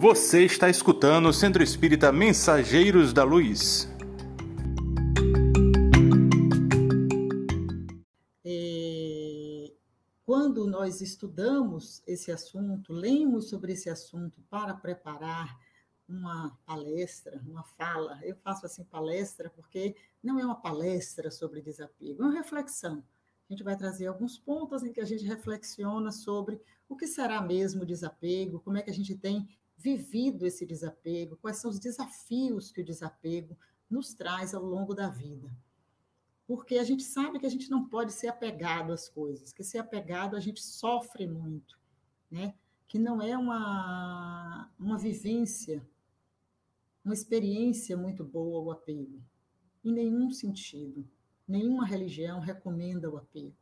Você está escutando o Centro Espírita Mensageiros da Luz. É, quando nós estudamos esse assunto, lemos sobre esse assunto para preparar uma palestra, uma fala, eu faço assim palestra porque não é uma palestra sobre desapego, é uma reflexão. A gente vai trazer alguns pontos em que a gente reflexiona sobre o que será mesmo desapego, como é que a gente tem vivido esse desapego, quais são os desafios que o desapego nos traz ao longo da vida. Porque a gente sabe que a gente não pode ser apegado às coisas, que ser apegado a gente sofre muito, né? Que não é uma, uma vivência, uma experiência muito boa o apego, em nenhum sentido. Nenhuma religião recomenda o apego.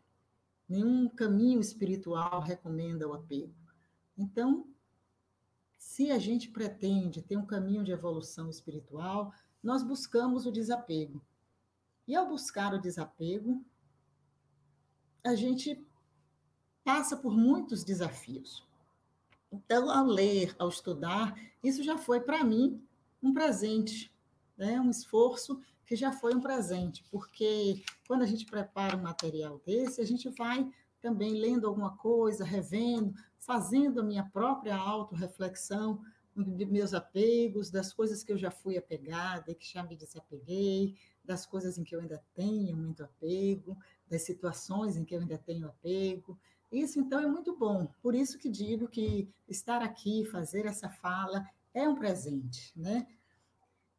Nenhum caminho espiritual recomenda o apego. Então, se a gente pretende ter um caminho de evolução espiritual, nós buscamos o desapego. E ao buscar o desapego, a gente passa por muitos desafios. Então, ao ler, ao estudar, isso já foi para mim um presente, né? um esforço que já foi um presente, porque quando a gente prepara um material desse, a gente vai também lendo alguma coisa, revendo, fazendo a minha própria autorreflexão de meus apegos, das coisas que eu já fui apegada e que já me desapeguei, das coisas em que eu ainda tenho muito apego, das situações em que eu ainda tenho apego. Isso, então, é muito bom. Por isso que digo que estar aqui, fazer essa fala, é um presente, né?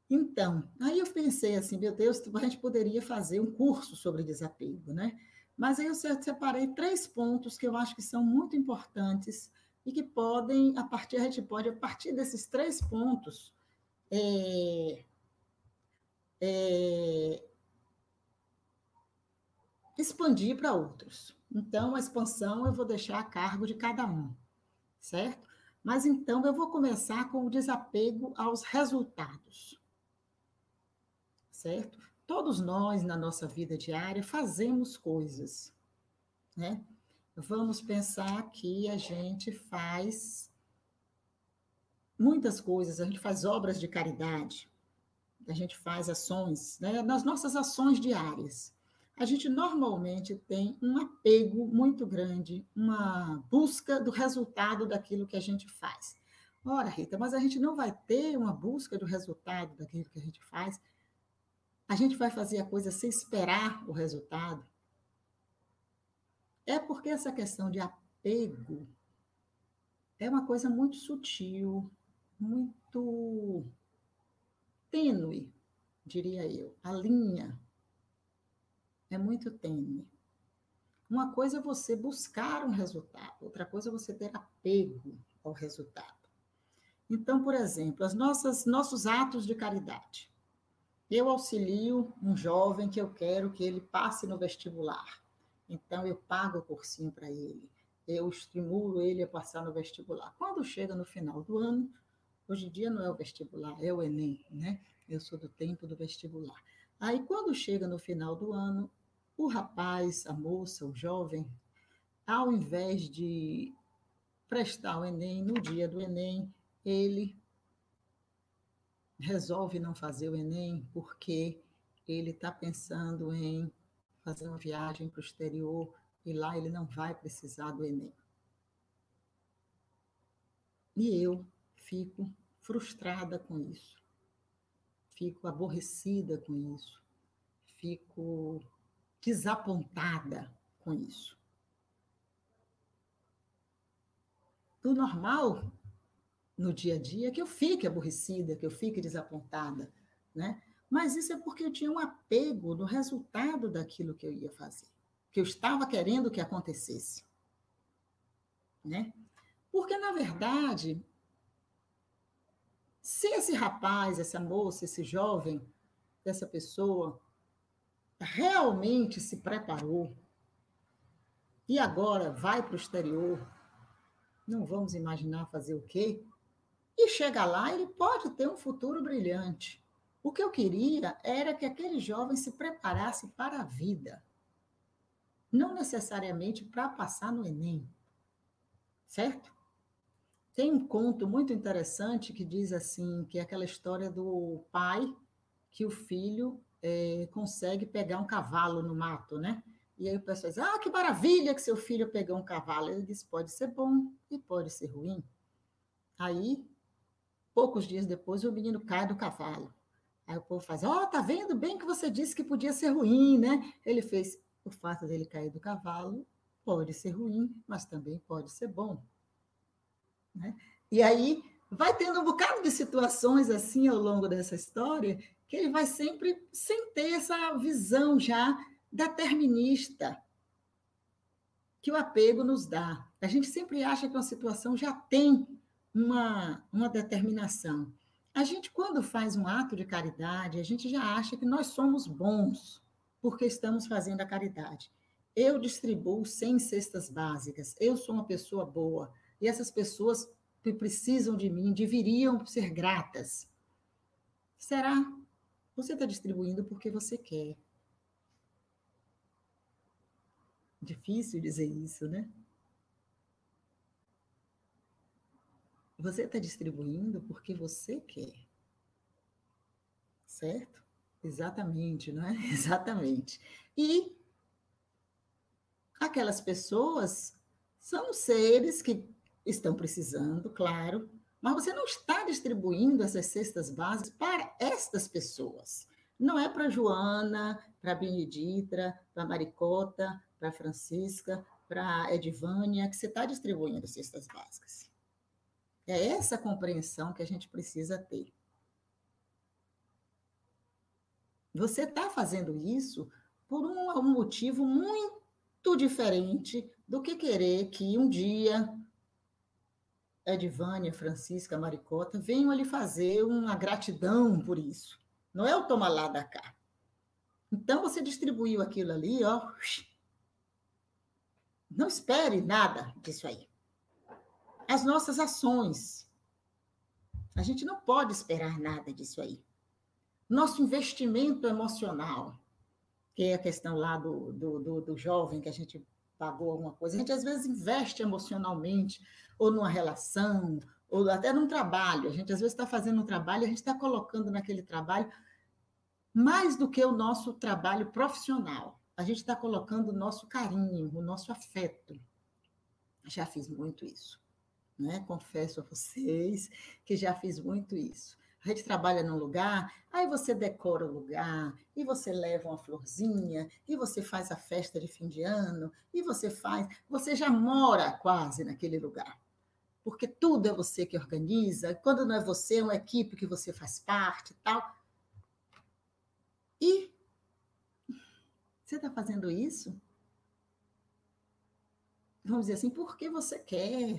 Então, aí eu pensei assim, meu Deus, a gente poderia fazer um curso sobre desapego, né? Mas aí eu separei três pontos que eu acho que são muito importantes e que podem, a partir, a gente pode, a partir desses três pontos, é, é, expandir para outros. Então, a expansão eu vou deixar a cargo de cada um, certo? Mas então eu vou começar com o desapego aos resultados certo? Todos nós, na nossa vida diária, fazemos coisas, né? Vamos pensar que a gente faz muitas coisas, a gente faz obras de caridade, a gente faz ações, né? Nas nossas ações diárias, a gente normalmente tem um apego muito grande, uma busca do resultado daquilo que a gente faz. Ora, Rita, mas a gente não vai ter uma busca do resultado daquilo que a gente faz a gente vai fazer a coisa sem esperar o resultado. É porque essa questão de apego é uma coisa muito sutil, muito tênue, diria eu. A linha é muito tênue. Uma coisa é você buscar um resultado, outra coisa é você ter apego ao resultado. Então, por exemplo, as nossas nossos atos de caridade. Eu auxilio um jovem que eu quero que ele passe no vestibular. Então, eu pago o cursinho para ele. Eu estimulo ele a passar no vestibular. Quando chega no final do ano, hoje em dia não é o vestibular, é o Enem, né? Eu sou do tempo do vestibular. Aí, quando chega no final do ano, o rapaz, a moça, o jovem, ao invés de prestar o Enem no dia do Enem, ele resolve não fazer o Enem porque ele está pensando em fazer uma viagem para o exterior e lá ele não vai precisar do Enem. E eu fico frustrada com isso, fico aborrecida com isso, fico desapontada com isso. O normal no dia a dia que eu fique aborrecida, que eu fique desapontada, né? Mas isso é porque eu tinha um apego no resultado daquilo que eu ia fazer, que eu estava querendo que acontecesse, né? Porque na verdade, se esse rapaz, essa moça, esse jovem, essa pessoa realmente se preparou e agora vai para o exterior, não vamos imaginar fazer o quê? E chega lá, ele pode ter um futuro brilhante. O que eu queria era que aquele jovem se preparasse para a vida, não necessariamente para passar no Enem. Certo? tem um conto muito interessante que diz assim, que é aquela história do pai que o filho é, consegue pegar um cavalo no mato, né? E aí o pessoal diz, ah, que maravilha que seu filho pegou um cavalo. Ele diz, pode ser bom e pode ser ruim. Aí, poucos dias depois, o menino cai do cavalo. Aí o povo faz, ó, oh, tá vendo bem que você disse que podia ser ruim, né? Ele fez, o fato dele cair do cavalo pode ser ruim, mas também pode ser bom. Né? E aí vai tendo um bocado de situações assim ao longo dessa história que ele vai sempre sem ter essa visão já determinista que o apego nos dá. A gente sempre acha que uma situação já tem uma, uma determinação. A gente, quando faz um ato de caridade, a gente já acha que nós somos bons porque estamos fazendo a caridade. Eu distribuo 100 cestas básicas, eu sou uma pessoa boa, e essas pessoas que precisam de mim deveriam ser gratas. Será? Você está distribuindo porque você quer. Difícil dizer isso, né? Você está distribuindo porque você quer. Certo? Exatamente, não é? Exatamente. E aquelas pessoas são seres que estão precisando, claro, mas você não está distribuindo essas cestas básicas para estas pessoas. Não é para Joana, para Benedita, para Maricota, para Francisca, para Edvânia, que você está distribuindo cestas básicas. É essa compreensão que a gente precisa ter. Você está fazendo isso por um, um motivo muito diferente do que querer que um dia Edvânia, Francisca, Maricota, venham ali fazer uma gratidão por isso. Não é o toma lá da cá. Então você distribuiu aquilo ali, ó. Não espere nada disso aí. As nossas ações. A gente não pode esperar nada disso aí. Nosso investimento emocional, que é a questão lá do, do, do, do jovem que a gente pagou alguma coisa. A gente às vezes investe emocionalmente, ou numa relação, ou até num trabalho. A gente às vezes está fazendo um trabalho, a gente está colocando naquele trabalho mais do que o nosso trabalho profissional. A gente está colocando o nosso carinho, o nosso afeto. Já fiz muito isso, né? Confesso a vocês que já fiz muito isso. A gente trabalha num lugar, aí você decora o lugar, e você leva uma florzinha, e você faz a festa de fim de ano, e você faz, você já mora quase naquele lugar. Porque tudo é você que organiza, quando não é você, é uma equipe que você faz parte e tal. E você está fazendo isso? Vamos dizer assim, porque você quer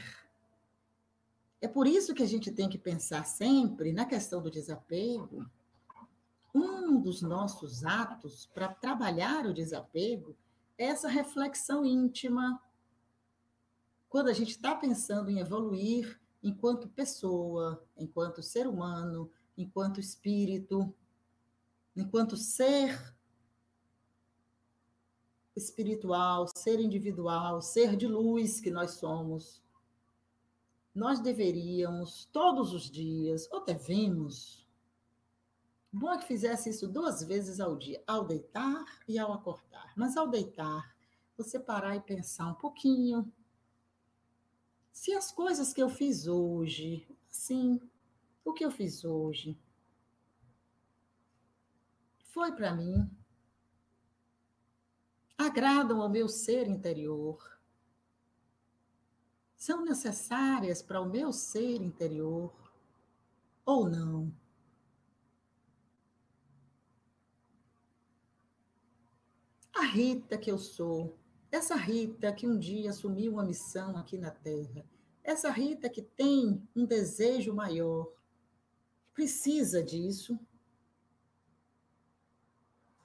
é por isso que a gente tem que pensar sempre na questão do desapego. Um dos nossos atos para trabalhar o desapego é essa reflexão íntima. Quando a gente está pensando em evoluir enquanto pessoa, enquanto ser humano, enquanto espírito, enquanto ser espiritual, ser individual, ser de luz que nós somos nós deveríamos, todos os dias, ou devemos, bom é que fizesse isso duas vezes ao dia, ao deitar e ao acordar. Mas ao deitar, você parar e pensar um pouquinho. Se as coisas que eu fiz hoje, sim, o que eu fiz hoje, foi para mim, agradam ao meu ser interior, são necessárias para o meu ser interior ou não? A Rita que eu sou, essa Rita que um dia assumiu uma missão aqui na Terra, essa Rita que tem um desejo maior, precisa disso.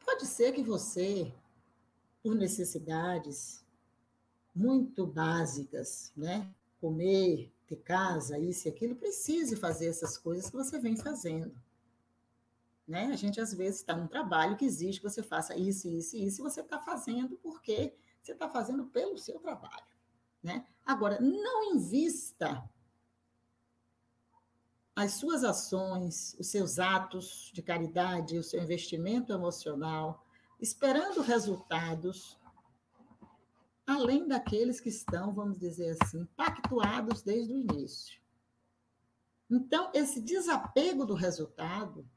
Pode ser que você, por necessidades, muito básicas, né? Comer, ter casa, isso e aquilo, precise fazer essas coisas que você vem fazendo. Né? A gente, às vezes, está num trabalho que exige que você faça isso, isso e isso, e você está fazendo porque você está fazendo pelo seu trabalho. Né? Agora, não invista as suas ações, os seus atos de caridade, o seu investimento emocional, esperando resultados além daqueles que estão, vamos dizer assim, pactuados desde o início. Então, esse desapego do resultado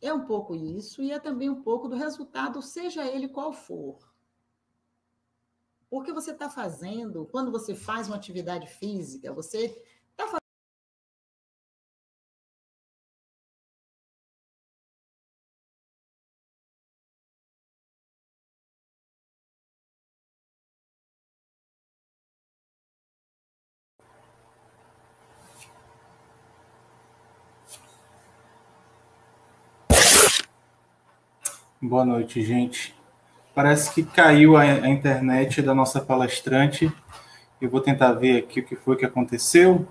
é um pouco isso, e é também um pouco do resultado, seja ele qual for. Porque você está fazendo, quando você faz uma atividade física, você Boa noite, gente. Parece que caiu a, a, internet da nossa palestrante. Eu vou tentar ver aqui o que foi que aconteceu.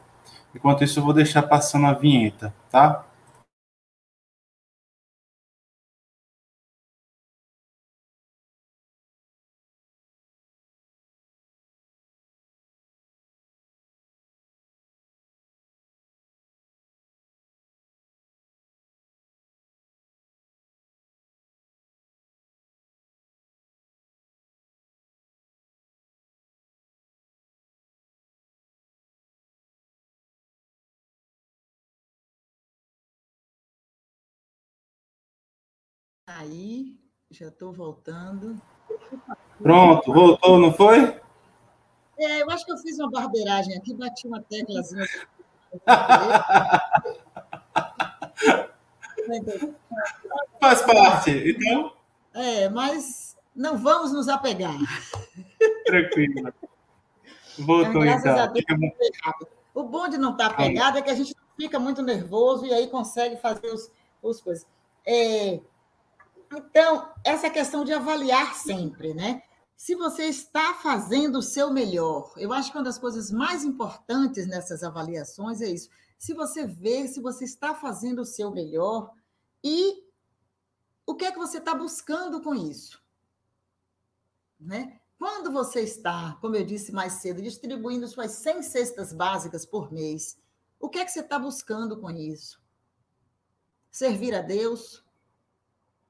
Enquanto isso, eu vou deixar passando a vinheta, tá? Aí, já estou voltando. Pronto, voltou, não foi? É, eu acho que eu fiz uma barbeiragem aqui, bati uma teclazinha. Faz parte, então. É, mas não vamos nos apegar. Tranquilo. Voltou, então. então. Deus, o bom de não estar apegado é que a gente fica muito nervoso e aí consegue fazer os, os coisas. É, então, essa questão de avaliar sempre, né? Se você está fazendo o seu melhor, eu acho que uma das coisas mais importantes nessas avaliações é isso. Se você vê se você está fazendo o seu melhor e o que é que você está buscando com isso, né? Quando você está, como eu disse mais cedo, distribuindo suas 100 cestas básicas por mês, o que é que você está buscando com isso? Servir a Deus,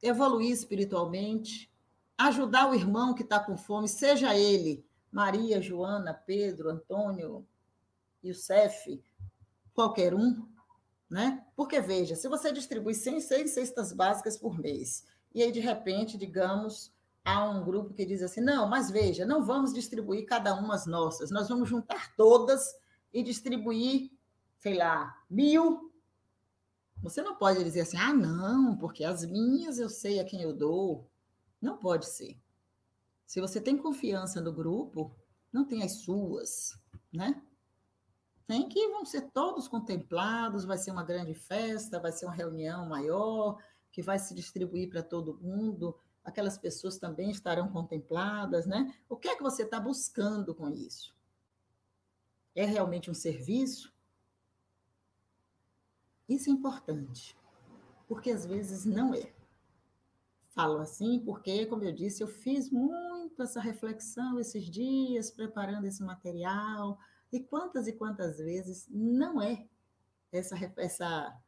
evoluir espiritualmente, ajudar o irmão que está com fome, seja ele Maria, Joana, Pedro, Antônio, Youssef, qualquer um, né? Porque, veja, se você distribui 100, 100 cestas básicas por mês, e aí, de repente, digamos, há um grupo que diz assim, não, mas veja, não vamos distribuir cada uma as nossas, nós vamos juntar todas e distribuir, sei lá, mil você não pode dizer assim, ah, não, porque as minhas eu sei a quem eu dou. Não pode ser. Se você tem confiança no grupo, não tem as suas, né? Tem que vão ser todos contemplados, vai ser uma grande festa, vai ser uma reunião maior, que vai se distribuir para todo mundo, aquelas pessoas também estarão contempladas, né? O que é que você está buscando com isso? É realmente um serviço? Isso é importante, porque às vezes não é. Falo assim porque, como eu disse, eu fiz muito essa reflexão esses dias, preparando esse material, e quantas e quantas vezes não é essa, essa,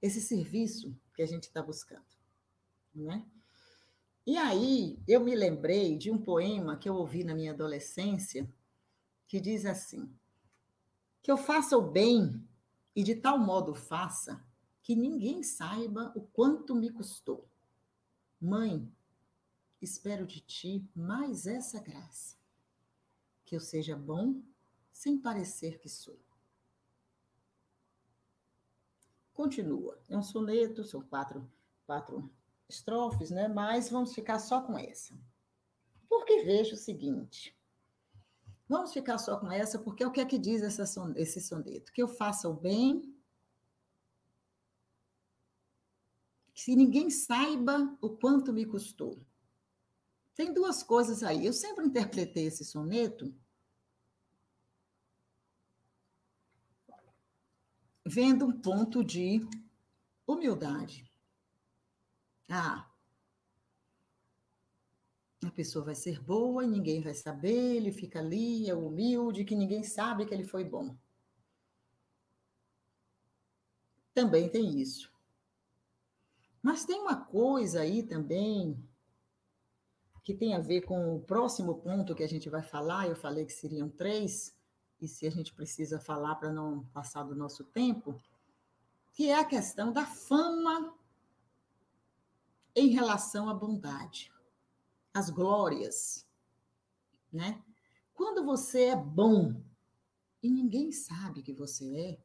esse serviço que a gente está buscando. Né? E aí eu me lembrei de um poema que eu ouvi na minha adolescência, que diz assim: que eu faça o bem e de tal modo faça que ninguém saiba o quanto me custou. Mãe, espero de ti mais essa graça, que eu seja bom sem parecer que sou. Continua. É um soneto, são quatro, quatro estrofes, né? Mas vamos ficar só com essa. Porque vejo o seguinte: Vamos ficar só com essa, porque é o que é que diz essa, esse soneto? Que eu faça o bem, que ninguém saiba o quanto me custou. Tem duas coisas aí. Eu sempre interpretei esse soneto vendo um ponto de humildade. Ah, a pessoa vai ser boa e ninguém vai saber, ele fica ali, é humilde, que ninguém sabe que ele foi bom. Também tem isso. Mas tem uma coisa aí também que tem a ver com o próximo ponto que a gente vai falar, eu falei que seriam três, e se a gente precisa falar para não passar do nosso tempo, que é a questão da fama em relação à bondade as glórias, né? Quando você é bom e ninguém sabe que você é,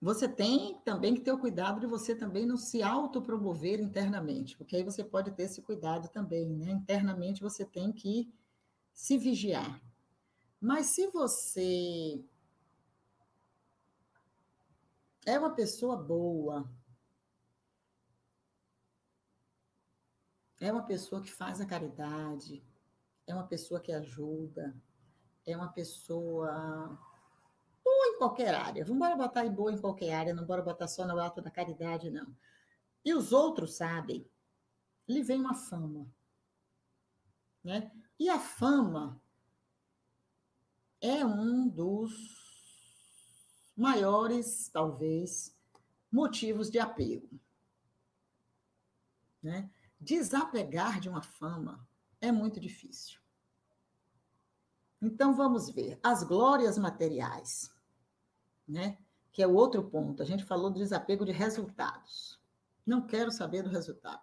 você tem também que ter o cuidado de você também não se autopromover internamente, porque aí você pode ter esse cuidado também, né? Internamente você tem que se vigiar. Mas se você é uma pessoa boa, é uma pessoa que faz a caridade, é uma pessoa que ajuda, é uma pessoa boa em qualquer área. Vamos botar em boa em qualquer área, não bora botar só no alto da caridade, não. E os outros sabem, lhe vem uma fama. Né? E a fama é um dos maiores, talvez, motivos de apego. Né? Desapegar de uma fama é muito difícil. Então vamos ver as glórias materiais né? Que é o outro ponto. A gente falou do desapego de resultados. Não quero saber do resultado.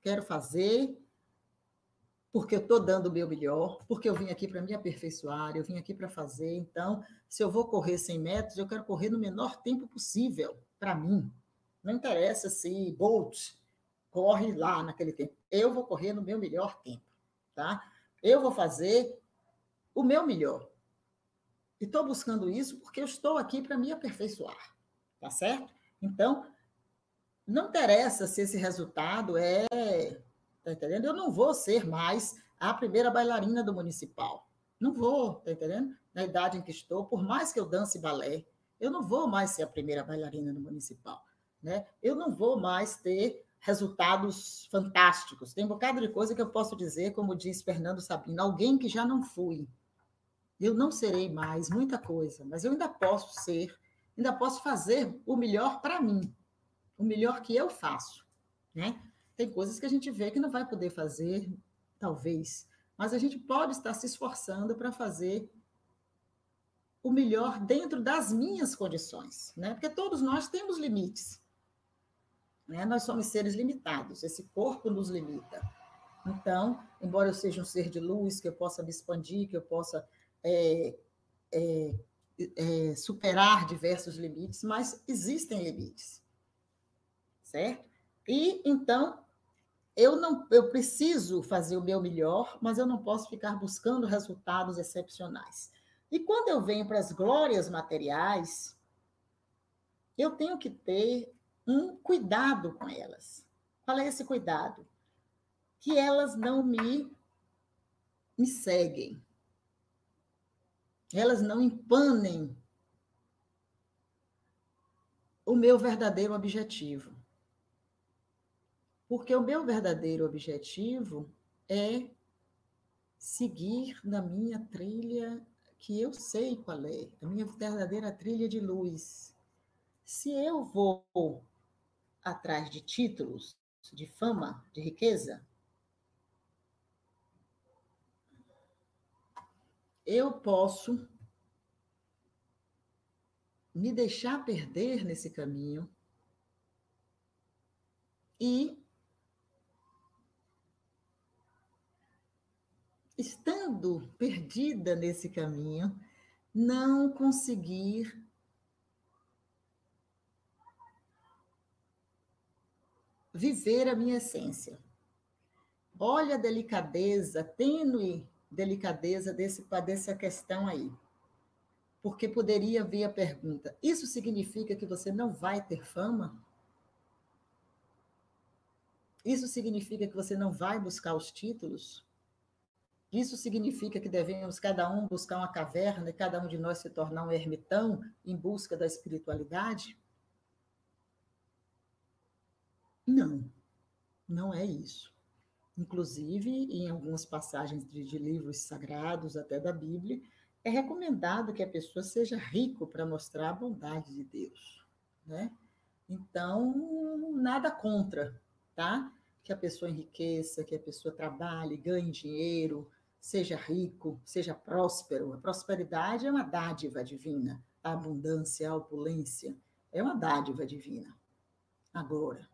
Quero fazer porque eu estou dando o meu melhor, porque eu vim aqui para me aperfeiçoar, eu vim aqui para fazer. Então, se eu vou correr 100 metros, eu quero correr no menor tempo possível para mim. Não interessa se Bolt corre lá naquele tempo. Eu vou correr no meu melhor tempo, tá? Eu vou fazer o meu melhor. E estou buscando isso porque eu estou aqui para me aperfeiçoar, tá certo? Então, não interessa se esse resultado é. Tá entendendo? Eu não vou ser mais a primeira bailarina do municipal. Não vou, tá entendendo? Na idade em que estou, por mais que eu dance balé, eu não vou mais ser a primeira bailarina do municipal. Né? Eu não vou mais ter resultados fantásticos. Tem um bocado de coisa que eu posso dizer, como diz Fernando Sabino, alguém que já não fui. Eu não serei mais muita coisa, mas eu ainda posso ser, ainda posso fazer o melhor para mim, o melhor que eu faço, né? Tem coisas que a gente vê que não vai poder fazer, talvez, mas a gente pode estar se esforçando para fazer o melhor dentro das minhas condições, né? Porque todos nós temos limites. Né? Nós somos seres limitados, esse corpo nos limita. Então, embora eu seja um ser de luz, que eu possa me expandir, que eu possa é, é, é, superar diversos limites, mas existem limites, certo? E então eu não, eu preciso fazer o meu melhor, mas eu não posso ficar buscando resultados excepcionais. E quando eu venho para as glórias materiais, eu tenho que ter um cuidado com elas. Qual é esse cuidado? Que elas não me, me seguem elas não empanem o meu verdadeiro objetivo. Porque o meu verdadeiro objetivo é seguir na minha trilha que eu sei qual é, a minha verdadeira trilha de luz. Se eu vou atrás de títulos, de fama, de riqueza, eu posso me deixar perder nesse caminho e estando perdida nesse caminho, não conseguir viver a minha essência. Olha a delicadeza tênue delicadeza desse, dessa questão aí. Porque poderia vir a pergunta: isso significa que você não vai ter fama? Isso significa que você não vai buscar os títulos? Isso significa que devemos cada um buscar uma caverna e cada um de nós se tornar um ermitão em busca da espiritualidade? Não, não é isso. Inclusive, em algumas passagens de, de livros sagrados, até da Bíblia, é recomendado que a pessoa seja rico para mostrar a bondade de Deus, né? Então, nada contra, tá? Que a pessoa enriqueça, que a pessoa trabalhe, ganhe dinheiro, seja rico, seja próspero. A prosperidade é uma dádiva divina. A abundância, a opulência é uma dádiva divina. Agora,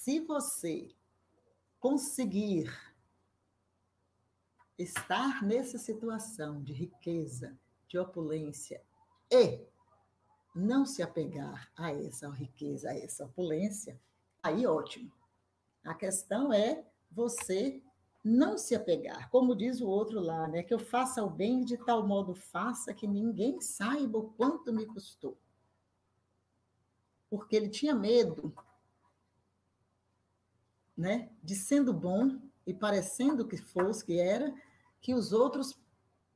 se você conseguir estar nessa situação de riqueza, de opulência e não se apegar a essa riqueza, a essa opulência, aí ótimo. A questão é você não se apegar, como diz o outro lá, né? Que eu faça o bem de tal modo faça que ninguém saiba o quanto me custou. Porque ele tinha medo, né? De sendo bom e parecendo que fosse, que era, que os outros,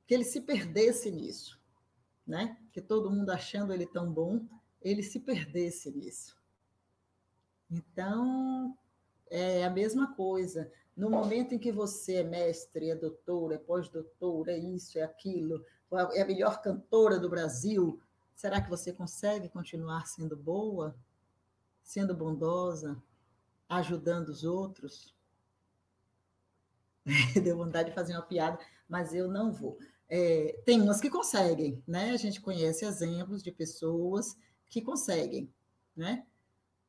que ele se perdesse nisso, né? Que todo mundo achando ele tão bom, ele se perdesse nisso. Então, é a mesma coisa. No momento em que você é mestre, é doutor, é pós-doutor, é isso, é aquilo, é a melhor cantora do Brasil, será que você consegue continuar sendo boa, sendo bondosa, ajudando os outros? Deu vontade de fazer uma piada, mas eu não vou. É, tem umas que conseguem, né? A gente conhece exemplos de pessoas que conseguem, né?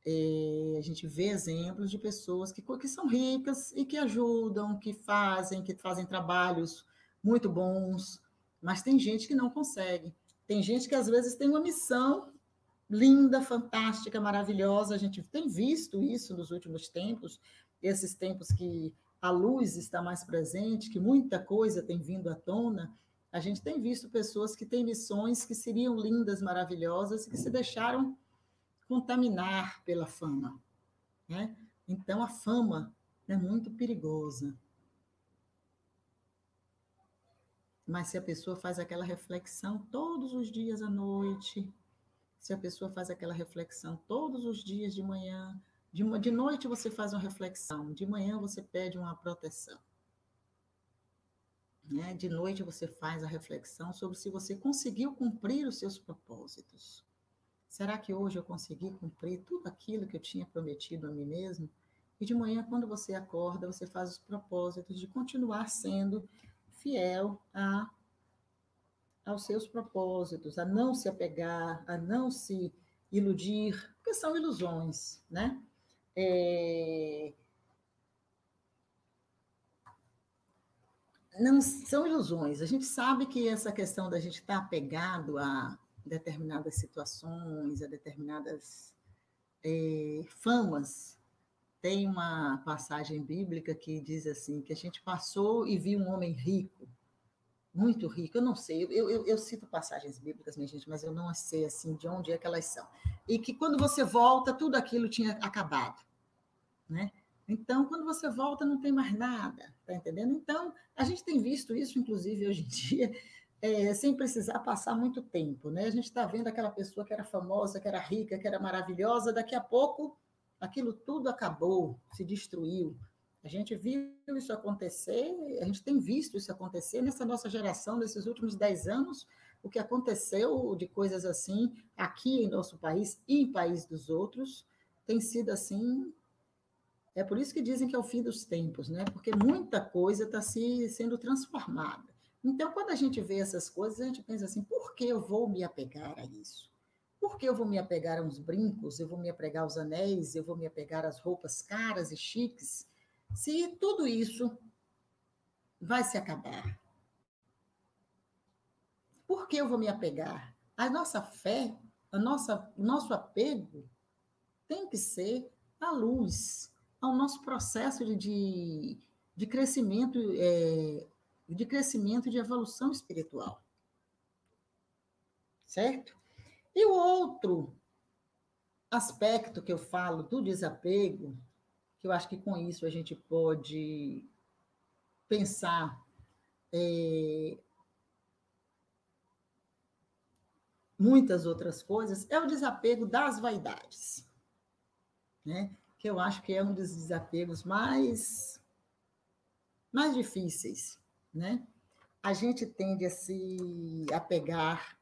É, a gente vê exemplos de pessoas que, que são ricas e que ajudam, que fazem, que fazem trabalhos muito bons, mas tem gente que não consegue. Tem gente que às vezes tem uma missão linda, fantástica, maravilhosa. A gente tem visto isso nos últimos tempos, esses tempos que a luz está mais presente, que muita coisa tem vindo à tona. A gente tem visto pessoas que têm missões que seriam lindas, maravilhosas, que se deixaram contaminar pela fama. Né? Então, a fama é muito perigosa. Mas se a pessoa faz aquela reflexão todos os dias à noite, se a pessoa faz aquela reflexão todos os dias de manhã, de, de noite você faz uma reflexão, de manhã você pede uma proteção. Né? De noite você faz a reflexão sobre se você conseguiu cumprir os seus propósitos. Será que hoje eu consegui cumprir tudo aquilo que eu tinha prometido a mim mesmo? E de manhã, quando você acorda, você faz os propósitos de continuar sendo fiel a, aos seus propósitos, a não se apegar, a não se iludir, porque são ilusões, né? É... Não são ilusões. A gente sabe que essa questão da gente estar apegado a determinadas situações, a determinadas é, famas. Tem uma passagem bíblica que diz assim, que a gente passou e viu um homem rico, muito rico, eu não sei, eu, eu, eu, cito passagens bíblicas, minha gente, mas eu não sei assim de onde é que elas são. E que quando você volta, tudo aquilo tinha acabado, né? Então, quando você volta, não tem mais nada, tá entendendo? Então, a gente tem visto isso, inclusive, hoje em dia, é, sem precisar passar muito tempo. Né? A gente está vendo aquela pessoa que era famosa, que era rica, que era maravilhosa, daqui a pouco aquilo tudo acabou, se destruiu. A gente viu isso acontecer, a gente tem visto isso acontecer nessa nossa geração, nesses últimos dez anos, o que aconteceu de coisas assim aqui em nosso país e em país dos outros, tem sido assim. É por isso que dizem que é o fim dos tempos, né? Porque muita coisa está se sendo transformada. Então, quando a gente vê essas coisas, a gente pensa assim: por que eu vou me apegar a isso? Por que eu vou me apegar a uns brincos, eu vou me apegar aos anéis, eu vou me apegar às roupas caras e chiques, se tudo isso vai se acabar? Por que eu vou me apegar? A nossa fé, a nossa, nosso apego tem que ser à luz, ao nosso processo de, de, de crescimento é, de crescimento de evolução espiritual. Certo? E o outro aspecto que eu falo do desapego, eu acho que com isso a gente pode pensar é, muitas outras coisas, é o desapego das vaidades. Né? Que eu acho que é um dos desapegos mais mais difíceis, né? A gente tende a se apegar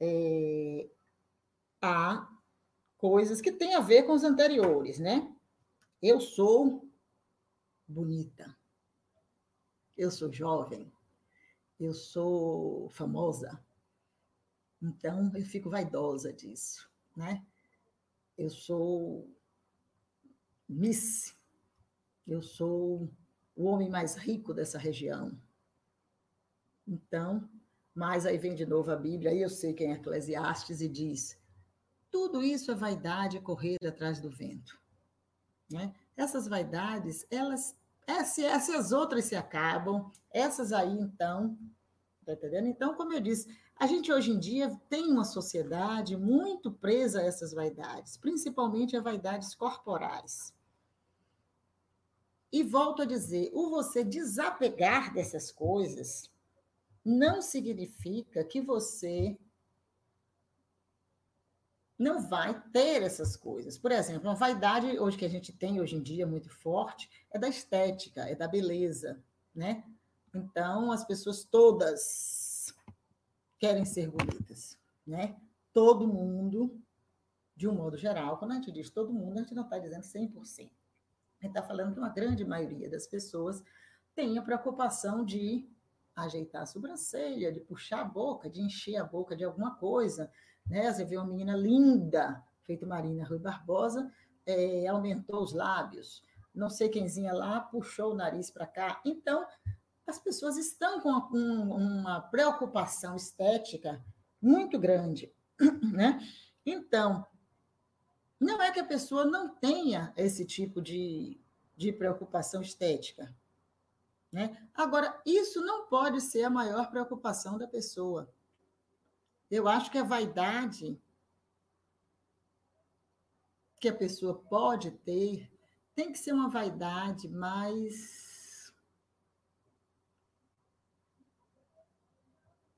é, a coisas que têm a ver com os anteriores, né? Eu sou bonita, eu sou jovem, eu sou famosa, então eu fico vaidosa disso, né? Eu sou Miss, eu sou o homem mais rico dessa região. Então, mas aí vem de novo a Bíblia, aí eu sei quem é Eclesiastes e diz: tudo isso é vaidade correr atrás do vento. Né? Essas vaidades, elas, essas, essas outras se acabam, essas aí então, tá entendendo? Então, como eu disse, a gente hoje em dia tem uma sociedade muito presa a essas vaidades, principalmente a vaidades corporais. E volto a dizer, o você desapegar dessas coisas não significa que você não vai ter essas coisas. Por exemplo, uma vaidade hoje que a gente tem hoje em dia muito forte é da estética, é da beleza, né? Então, as pessoas todas querem ser bonitas, né? Todo mundo, de um modo geral, quando a gente diz todo mundo, a gente não está dizendo 100% gente está falando que uma grande maioria das pessoas tem a preocupação de ajeitar a sobrancelha, de puxar a boca, de encher a boca de alguma coisa. Né? Você vê uma menina linda, feito Marina Rui Barbosa, é, aumentou os lábios. Não sei quemzinha lá puxou o nariz para cá. Então, as pessoas estão com uma, uma preocupação estética muito grande. Né? Então, não é que a pessoa não tenha esse tipo de, de preocupação estética. Né? Agora, isso não pode ser a maior preocupação da pessoa. Eu acho que a vaidade que a pessoa pode ter tem que ser uma vaidade mais.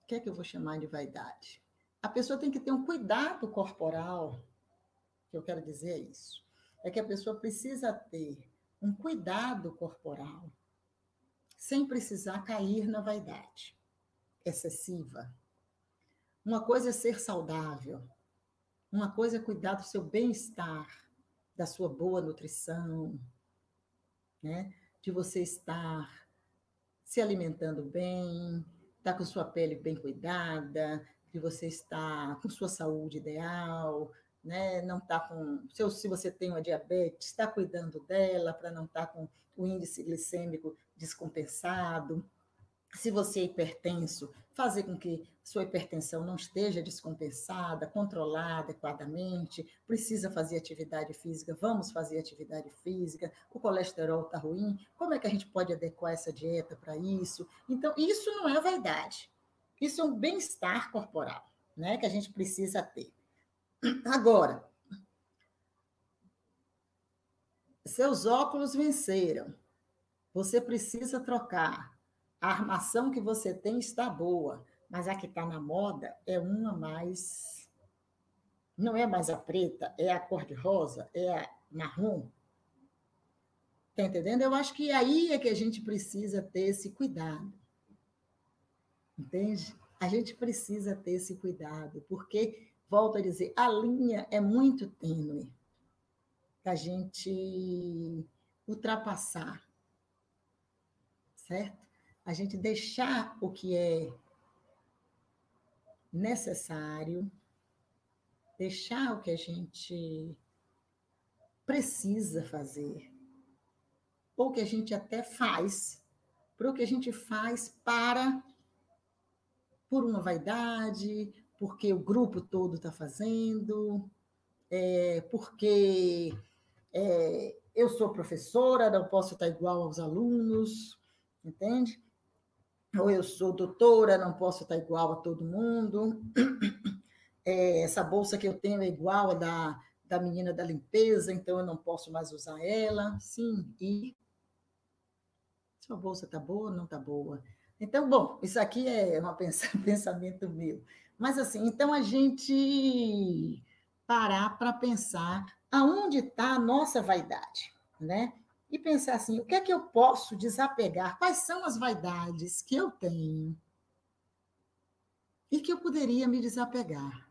O que é que eu vou chamar de vaidade? A pessoa tem que ter um cuidado corporal que eu quero dizer é isso. É que a pessoa precisa ter um cuidado corporal sem precisar cair na vaidade excessiva. Uma coisa é ser saudável, uma coisa é cuidar do seu bem-estar, da sua boa nutrição, né? de você estar se alimentando bem, estar tá com sua pele bem cuidada, de você estar com sua saúde ideal, né? Não está com. Se, se você tem uma diabetes, está cuidando dela para não estar tá com o índice glicêmico descompensado. Se você é hipertenso, fazer com que sua hipertensão não esteja descompensada, controlada adequadamente, precisa fazer atividade física, vamos fazer atividade física. O colesterol está ruim, como é que a gente pode adequar essa dieta para isso? Então, isso não é vaidade. Isso é um bem-estar corporal, né, que a gente precisa ter. Agora, seus óculos venceram. Você precisa trocar. A armação que você tem está boa, mas a que está na moda é uma mais. Não é mais a preta, é a cor de rosa, é a marrom. Está entendendo? Eu acho que aí é que a gente precisa ter esse cuidado. Entende? A gente precisa ter esse cuidado, porque volto a dizer, a linha é muito tênue da gente ultrapassar, certo? A gente deixar o que é necessário, deixar o que a gente precisa fazer, ou que a gente até faz, para o que a gente faz para por uma vaidade, porque o grupo todo está fazendo, é, porque é, eu sou professora, não posso estar igual aos alunos, entende? Ou eu sou doutora, não posso estar igual a todo mundo. É, essa bolsa que eu tenho é igual a da, da menina da limpeza, então eu não posso mais usar ela. Sim, e sua bolsa está boa não está boa? Então, bom, isso aqui é um pensamento meu. Mas assim, então a gente parar para pensar aonde está a nossa vaidade, né? E pensar assim: o que é que eu posso desapegar? Quais são as vaidades que eu tenho e que eu poderia me desapegar?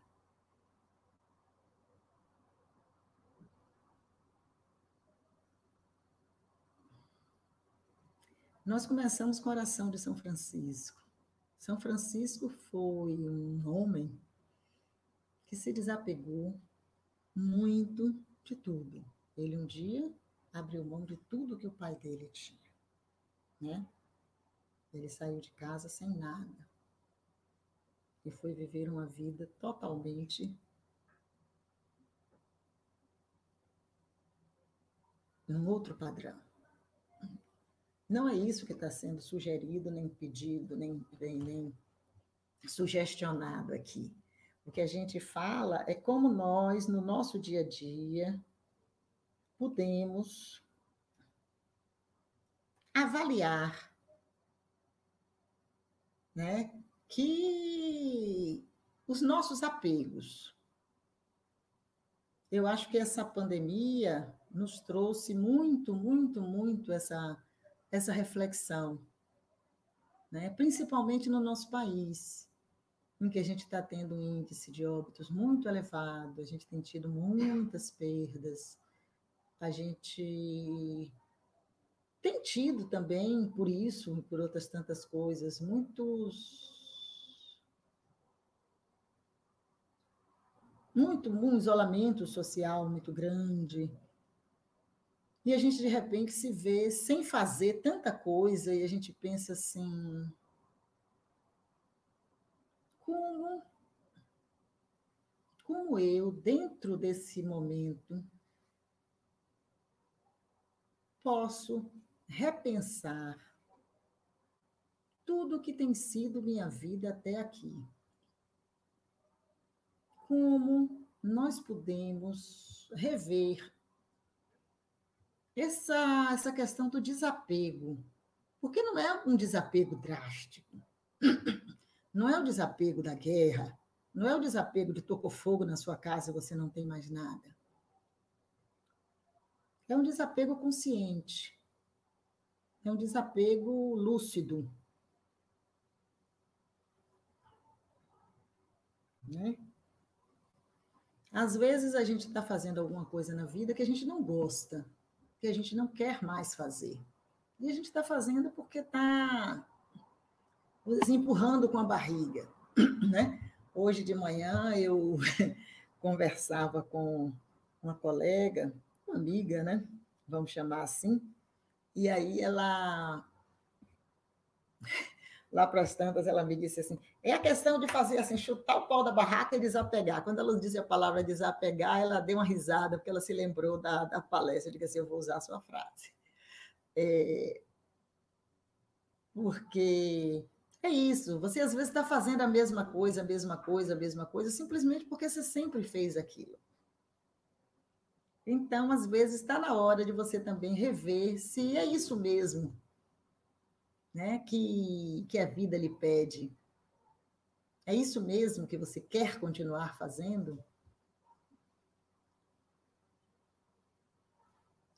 Nós começamos com a oração de São Francisco. São Francisco foi um homem que se desapegou muito de tudo. Ele um dia abriu mão de tudo que o pai dele tinha, né? Ele saiu de casa sem nada e foi viver uma vida totalmente num outro padrão. Não é isso que está sendo sugerido, nem pedido, nem, nem, nem sugestionado aqui. O que a gente fala é como nós, no nosso dia a dia, podemos avaliar né, que os nossos apegos. Eu acho que essa pandemia nos trouxe muito, muito, muito essa, essa reflexão, né? principalmente no nosso país, em que a gente está tendo um índice de óbitos muito elevado, a gente tem tido muitas perdas, a gente tem tido também, por isso e por outras tantas coisas, muitos. Muito, um isolamento social muito grande. E a gente, de repente, se vê sem fazer tanta coisa e a gente pensa assim: como, como eu, dentro desse momento, posso repensar tudo que tem sido minha vida até aqui. Como nós podemos rever essa, essa questão do desapego. Porque não é um desapego drástico. Não é o desapego da guerra. Não é o desapego de tocou fogo na sua casa e você não tem mais nada. É um desapego consciente. É um desapego lúcido. Né? Às vezes a gente está fazendo alguma coisa na vida que a gente não gosta, que a gente não quer mais fazer. E a gente está fazendo porque está empurrando com a barriga. Né? Hoje de manhã eu conversava com uma colega uma amiga, né? Vamos chamar assim. E aí ela lá para as tantas, ela me disse assim: é a questão de fazer assim, chutar o pau da barraca e desapegar. Quando ela disse a palavra desapegar, ela deu uma risada, porque ela se lembrou da, da palestra. Eu disse assim: eu vou usar a sua frase. É, porque é isso, você às vezes está fazendo a mesma coisa, a mesma coisa, a mesma coisa, simplesmente porque você sempre fez aquilo. Então, às vezes, está na hora de você também rever se é isso mesmo né, que, que a vida lhe pede. É isso mesmo que você quer continuar fazendo?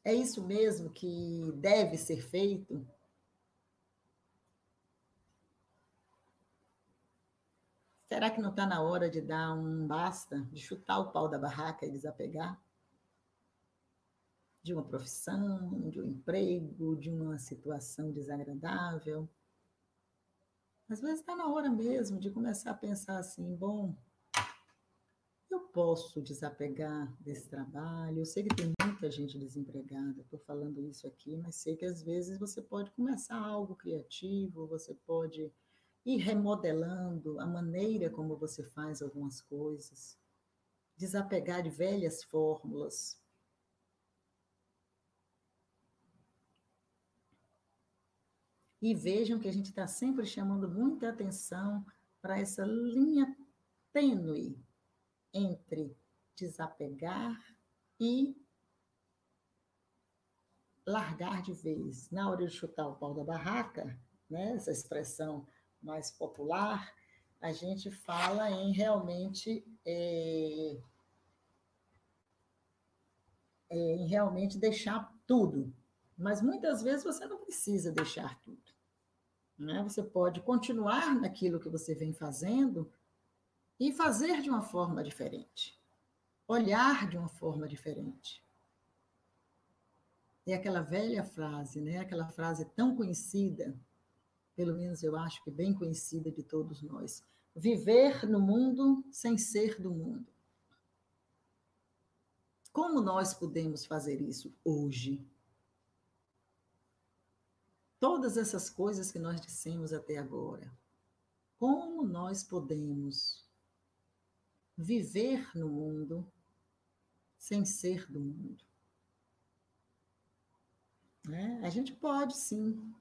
É isso mesmo que deve ser feito? Será que não está na hora de dar um basta, de chutar o pau da barraca e desapegar? De uma profissão, de um emprego, de uma situação desagradável. Às vezes está na hora mesmo de começar a pensar assim: bom, eu posso desapegar desse trabalho. Eu sei que tem muita gente desempregada, estou falando isso aqui, mas sei que às vezes você pode começar algo criativo, você pode ir remodelando a maneira como você faz algumas coisas, desapegar de velhas fórmulas, E vejam que a gente está sempre chamando muita atenção para essa linha tênue entre desapegar e largar de vez. Na hora de chutar o pau da barraca, né, essa expressão mais popular, a gente fala em realmente é, é, em realmente deixar tudo, Mas muitas vezes você não precisa deixar tudo. Né? Você pode continuar naquilo que você vem fazendo e fazer de uma forma diferente, olhar de uma forma diferente. É aquela velha frase, né? aquela frase tão conhecida, pelo menos eu acho que bem conhecida de todos nós: viver no mundo sem ser do mundo. Como nós podemos fazer isso hoje? Todas essas coisas que nós dissemos até agora. Como nós podemos viver no mundo sem ser do mundo? Né? A gente pode sim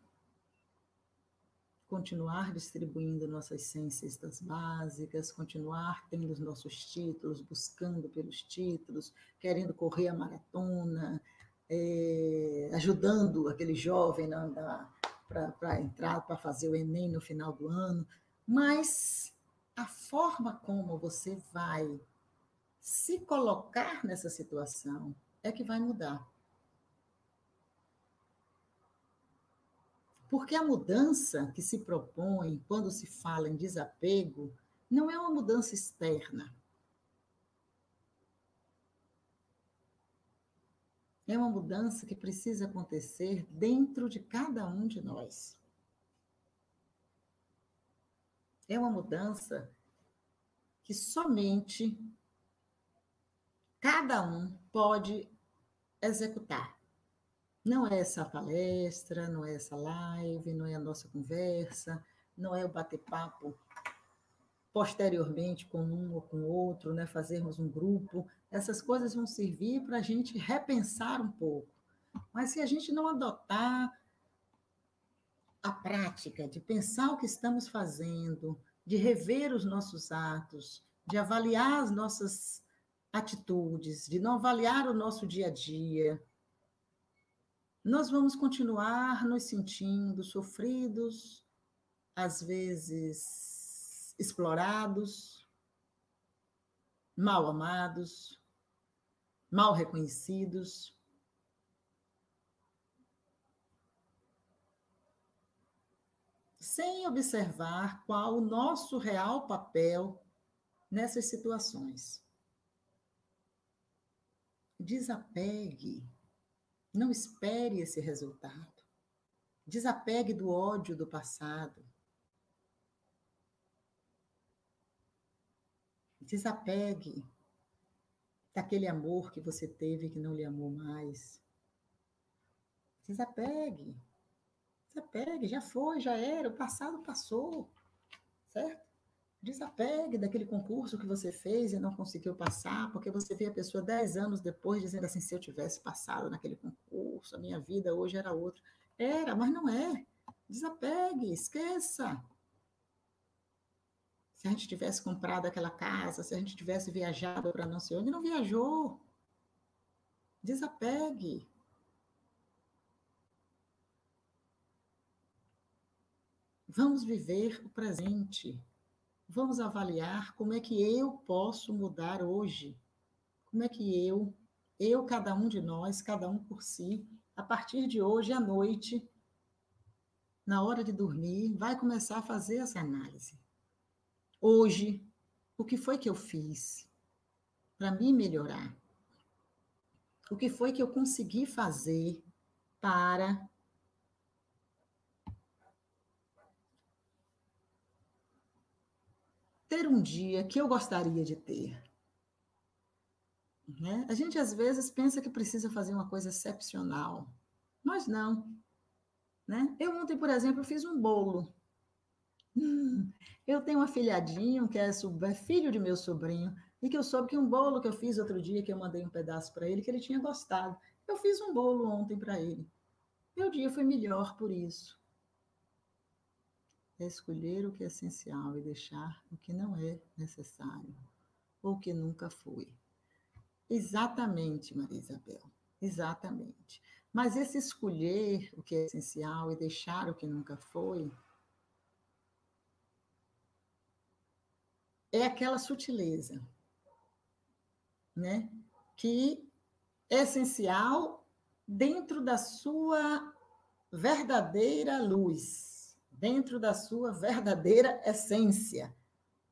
continuar distribuindo nossas ciências básicas, continuar tendo os nossos títulos, buscando pelos títulos, querendo correr a maratona, é, ajudando aquele jovem para entrar, para fazer o Enem no final do ano, mas a forma como você vai se colocar nessa situação é que vai mudar. Porque a mudança que se propõe quando se fala em desapego não é uma mudança externa. É uma mudança que precisa acontecer dentro de cada um de nós. É uma mudança que somente cada um pode executar. Não é essa palestra, não é essa live, não é a nossa conversa, não é o bater-papo posteriormente com um ou com outro, né, fazermos um grupo, essas coisas vão servir para a gente repensar um pouco. Mas se a gente não adotar a prática de pensar o que estamos fazendo, de rever os nossos atos, de avaliar as nossas atitudes, de não avaliar o nosso dia a dia, nós vamos continuar nos sentindo sofridos, às vezes explorados, mal amados, mal reconhecidos. Sem observar qual o nosso real papel nessas situações. Desapegue. Não espere esse resultado. Desapegue do ódio do passado. Desapegue daquele amor que você teve que não lhe amou mais. Desapegue. Desapegue, já foi, já era, o passado passou, certo? Desapegue daquele concurso que você fez e não conseguiu passar, porque você vê a pessoa dez anos depois dizendo assim: se eu tivesse passado naquele concurso, a minha vida hoje era outra. Era, mas não é. Desapegue, esqueça se a gente tivesse comprado aquela casa, se a gente tivesse viajado para não sei onde, não viajou. Desapegue. Vamos viver o presente. Vamos avaliar como é que eu posso mudar hoje. Como é que eu, eu, cada um de nós, cada um por si, a partir de hoje à noite, na hora de dormir, vai começar a fazer essa análise hoje, o que foi que eu fiz para me melhorar? O que foi que eu consegui fazer para ter um dia que eu gostaria de ter? Né? A gente às vezes pensa que precisa fazer uma coisa excepcional, mas não. Né? Eu ontem, por exemplo, fiz um bolo. Eu tenho um afilhadinho que é, é filho de meu sobrinho, e que eu soube que um bolo que eu fiz outro dia, que eu mandei um pedaço para ele, que ele tinha gostado. Eu fiz um bolo ontem para ele. Meu dia foi melhor por isso. É escolher o que é essencial e deixar o que não é necessário, ou que nunca foi. Exatamente, Maria Isabel, exatamente. Mas esse escolher o que é essencial e deixar o que nunca foi, é aquela sutileza, né? Que é essencial dentro da sua verdadeira luz, dentro da sua verdadeira essência.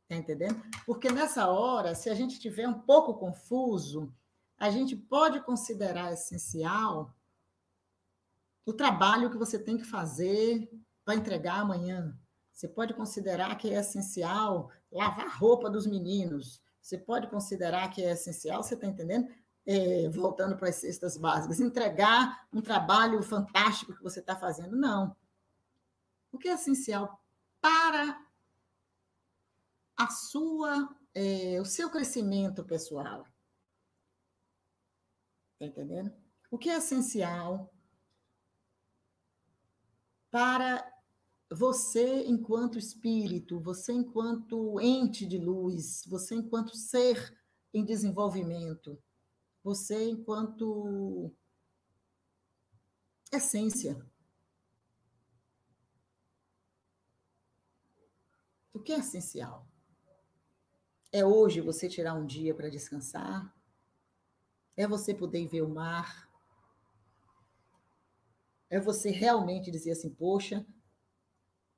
Está entendendo? Porque nessa hora, se a gente estiver um pouco confuso, a gente pode considerar essencial o trabalho que você tem que fazer para entregar amanhã. Você pode considerar que é essencial lavar roupa dos meninos. Você pode considerar que é essencial, você está entendendo? É, voltando para as cestas básicas, entregar um trabalho fantástico que você está fazendo. Não. O que é essencial para a sua, é, o seu crescimento pessoal. Está entendendo? O que é essencial para você enquanto espírito, você enquanto ente de luz, você enquanto ser em desenvolvimento, você enquanto essência. O que é essencial? É hoje você tirar um dia para descansar? É você poder ver o mar? É você realmente dizer assim, poxa,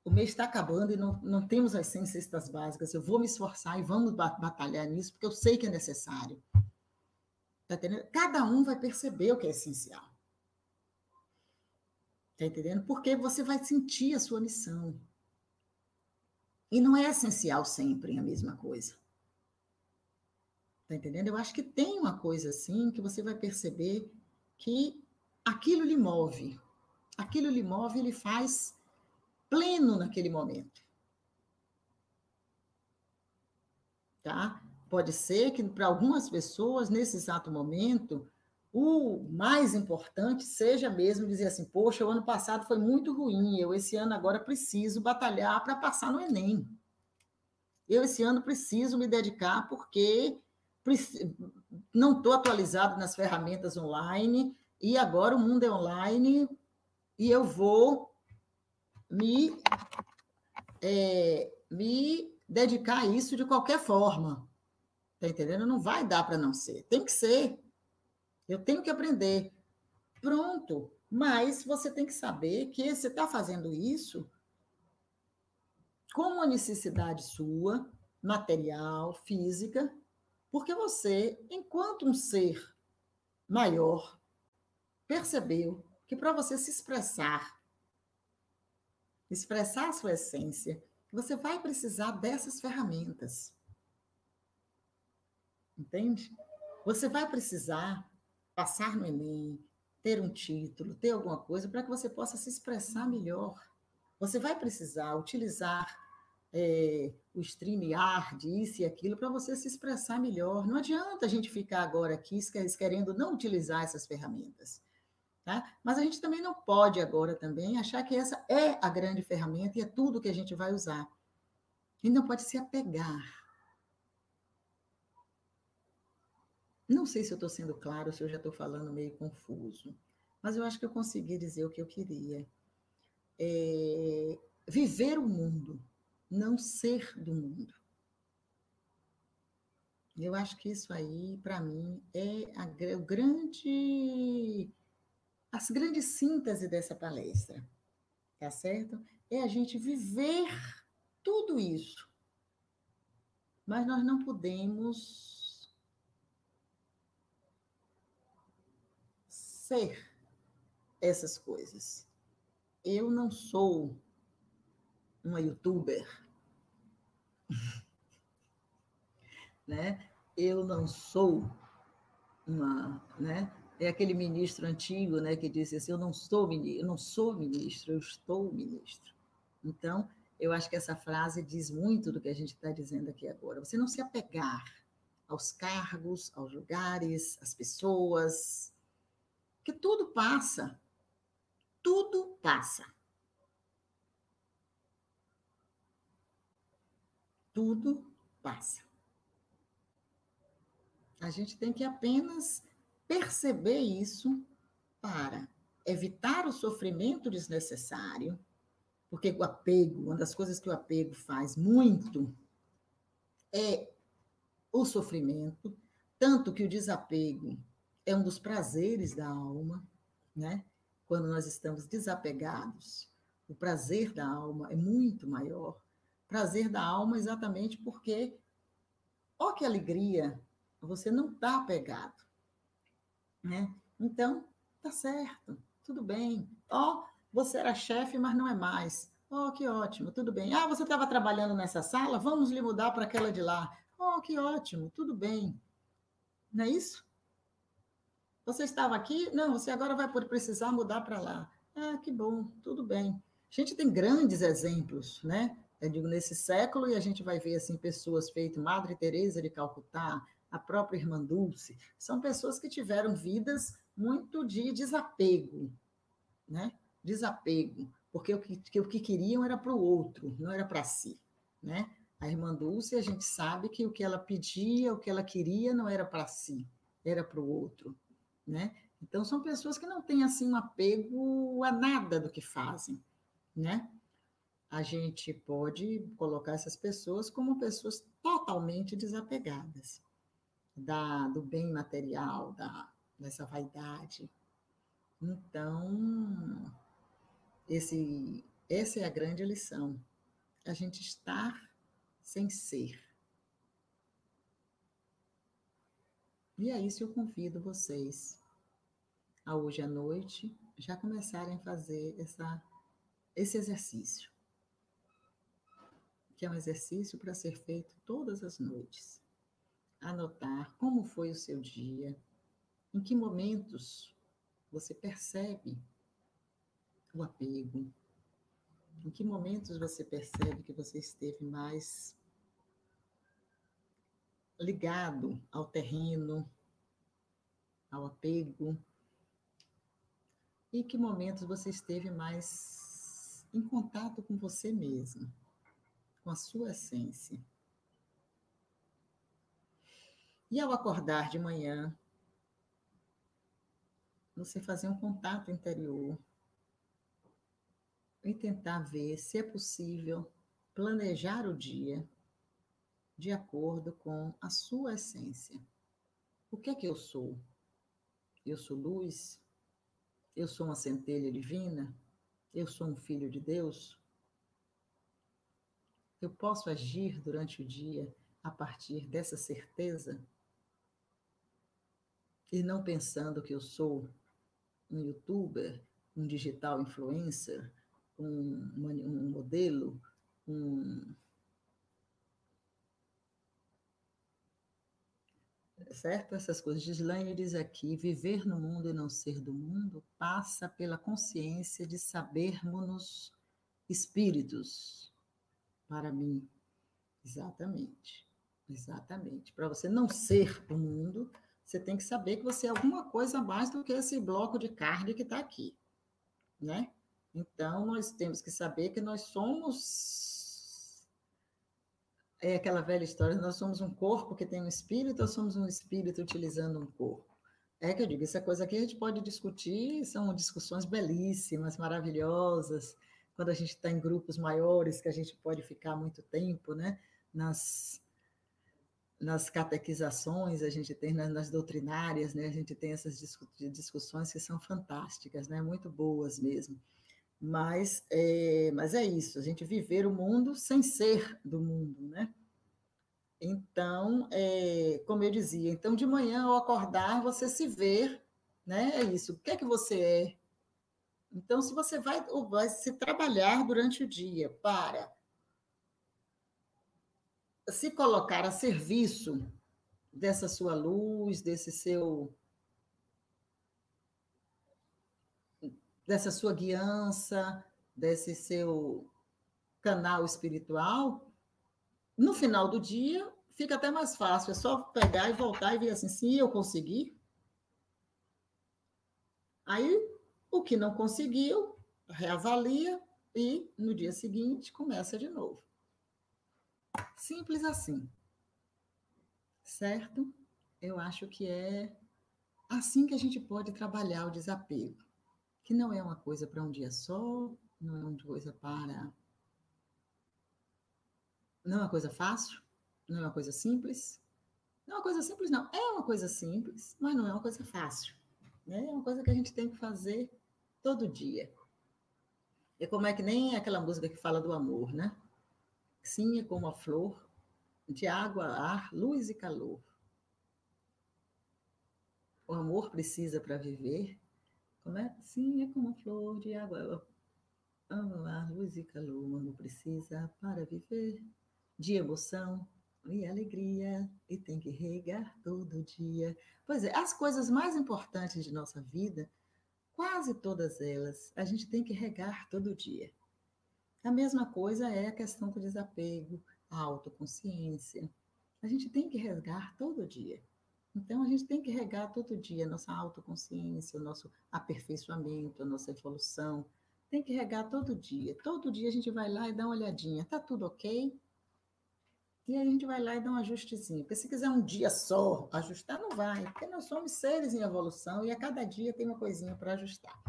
o mês está acabando e não, não temos as 100 cestas básicas. Eu vou me esforçar e vamos batalhar nisso, porque eu sei que é necessário. Tá entendendo? Cada um vai perceber o que é essencial. Tá entendendo? Porque você vai sentir a sua missão. E não é essencial sempre a mesma coisa. Tá entendendo? Eu acho que tem uma coisa assim que você vai perceber que aquilo lhe move. Aquilo lhe move, ele faz pleno naquele momento. Tá? Pode ser que para algumas pessoas, nesse exato momento, o mais importante seja mesmo dizer assim: poxa, o ano passado foi muito ruim, eu esse ano agora preciso batalhar para passar no Enem. Eu esse ano preciso me dedicar porque não estou atualizado nas ferramentas online e agora o mundo é online e eu vou me, é, me dedicar a isso de qualquer forma. Está entendendo? Não vai dar para não ser. Tem que ser. Eu tenho que aprender. Pronto. Mas você tem que saber que você está fazendo isso com uma necessidade sua, material, física, porque você, enquanto um ser maior, percebeu que para você se expressar, expressar a sua essência, você vai precisar dessas ferramentas. Entende? Você vai precisar passar no Enem, ter um título, ter alguma coisa para que você possa se expressar melhor. Você vai precisar utilizar é, o StreamYard, isso e aquilo, para você se expressar melhor. Não adianta a gente ficar agora aqui querendo não utilizar essas ferramentas. Tá? Mas a gente também não pode agora também achar que essa é a grande ferramenta e é tudo que a gente vai usar. E não pode se apegar. Não sei se eu estou sendo claro, se eu já estou falando meio confuso, mas eu acho que eu consegui dizer o que eu queria. É, viver o mundo não ser do mundo. Eu acho que isso aí, para mim, é a, o grande, as grandes síntese dessa palestra, tá certo? É a gente viver tudo isso. Mas nós não podemos ser essas coisas. Eu não sou uma youtuber, né? Eu não sou uma, né? É aquele ministro antigo, né, que disse assim: eu não sou ministro, eu não sou ministro, eu estou ministro. Então, eu acho que essa frase diz muito do que a gente está dizendo aqui agora. Você não se apegar aos cargos, aos lugares, às pessoas, que tudo passa. Tudo passa. tudo passa. A gente tem que apenas perceber isso para evitar o sofrimento desnecessário, porque o apego, uma das coisas que o apego faz muito é o sofrimento, tanto que o desapego é um dos prazeres da alma, né? Quando nós estamos desapegados, o prazer da alma é muito maior. Prazer da alma exatamente porque, ó que alegria, você não está apegado, né? Então, tá certo, tudo bem. Ó, você era chefe, mas não é mais. Oh, que ótimo, tudo bem. Ah, você estava trabalhando nessa sala? Vamos lhe mudar para aquela de lá. Oh, que ótimo, tudo bem. Não é isso? Você estava aqui? Não, você agora vai precisar mudar para lá. Ah, que bom, tudo bem. A gente tem grandes exemplos, né? Eu digo, nesse século, e a gente vai ver assim pessoas feitas Madre Teresa de Calcutá, a própria Irmã Dulce, são pessoas que tiveram vidas muito de desapego, né? Desapego, porque o que, que o que queriam era para o outro, não era para si, né? A Irmã Dulce, a gente sabe que o que ela pedia, o que ela queria, não era para si, era para o outro né? Então são pessoas que não têm assim um apego a nada do que fazem, né? A gente pode colocar essas pessoas como pessoas totalmente desapegadas da, do bem material, da, dessa vaidade. Então, esse, essa é a grande lição. A gente estar sem ser. E é isso eu convido vocês a hoje à noite já começarem a fazer essa, esse exercício, que é um exercício para ser feito todas as noites. Anotar como foi o seu dia, em que momentos você percebe o apego, em que momentos você percebe que você esteve mais ligado ao terreno, ao apego, e que momentos você esteve mais em contato com você mesmo, com a sua essência. E ao acordar de manhã, você fazer um contato interior e tentar ver se é possível planejar o dia de acordo com a sua essência. O que é que eu sou? Eu sou luz? Eu sou uma centelha divina? Eu sou um filho de Deus? Eu posso agir durante o dia a partir dessa certeza? E não pensando que eu sou um youtuber, um digital influencer, um, um modelo, um certo? Essas coisas. Gislaine diz aqui: viver no mundo e não ser do mundo passa pela consciência de sabermos espíritos. Para mim, exatamente, exatamente. Para você não ser o mundo, você tem que saber que você é alguma coisa a mais do que esse bloco de carne que está aqui, né? Então, nós temos que saber que nós somos é aquela velha história, nós somos um corpo que tem um espírito ou somos um espírito utilizando um corpo? É que eu digo, essa coisa aqui a gente pode discutir, são discussões belíssimas, maravilhosas, quando a gente está em grupos maiores, que a gente pode ficar muito tempo, né? Nas, nas catequizações, a gente tem nas, nas doutrinárias, né? A gente tem essas discussões que são fantásticas, né? Muito boas mesmo. Mas é, mas é isso, a gente viver o mundo sem ser do mundo, né? Então, é, como eu dizia, então de manhã ao acordar você se ver, né? É isso. O que é que você é? Então, se você vai, vai se trabalhar durante o dia para se colocar a serviço dessa sua luz, desse seu dessa sua guiança, desse seu canal espiritual, no final do dia fica até mais fácil, é só pegar e voltar e ver assim, se eu conseguir. Aí, o que não conseguiu, reavalia e no dia seguinte começa de novo. Simples assim. Certo? Eu acho que é assim que a gente pode trabalhar o desapego que não é uma coisa para um dia só, não é uma coisa para. Não é uma coisa fácil, não é uma coisa simples. Não é uma coisa simples, não. É uma coisa simples, mas não é uma coisa fácil. Né? É uma coisa que a gente tem que fazer todo dia. É como é que nem aquela música que fala do amor, né? Sim, é como a flor, de água, ar, luz e calor. O amor precisa para viver. Como é? Sim, é como a flor de água, ar, luz e calor. O amor precisa para viver de emoção, e alegria, e tem que regar todo dia. Pois é, as coisas mais importantes de nossa vida, quase todas elas, a gente tem que regar todo dia. A mesma coisa é a questão do desapego, a autoconsciência. A gente tem que regar todo dia. Então, a gente tem que regar todo dia a nossa autoconsciência, o nosso aperfeiçoamento, a nossa evolução. Tem que regar todo dia. Todo dia a gente vai lá e dá uma olhadinha. Tá tudo ok? E aí a gente vai lá e dá um ajustezinho. Porque se quiser um dia só ajustar, não vai. Porque nós somos seres em evolução e a cada dia tem uma coisinha para ajustar.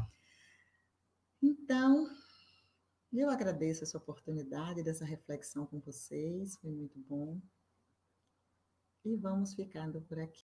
Então, eu agradeço essa oportunidade dessa reflexão com vocês, foi muito bom. E vamos ficando por aqui.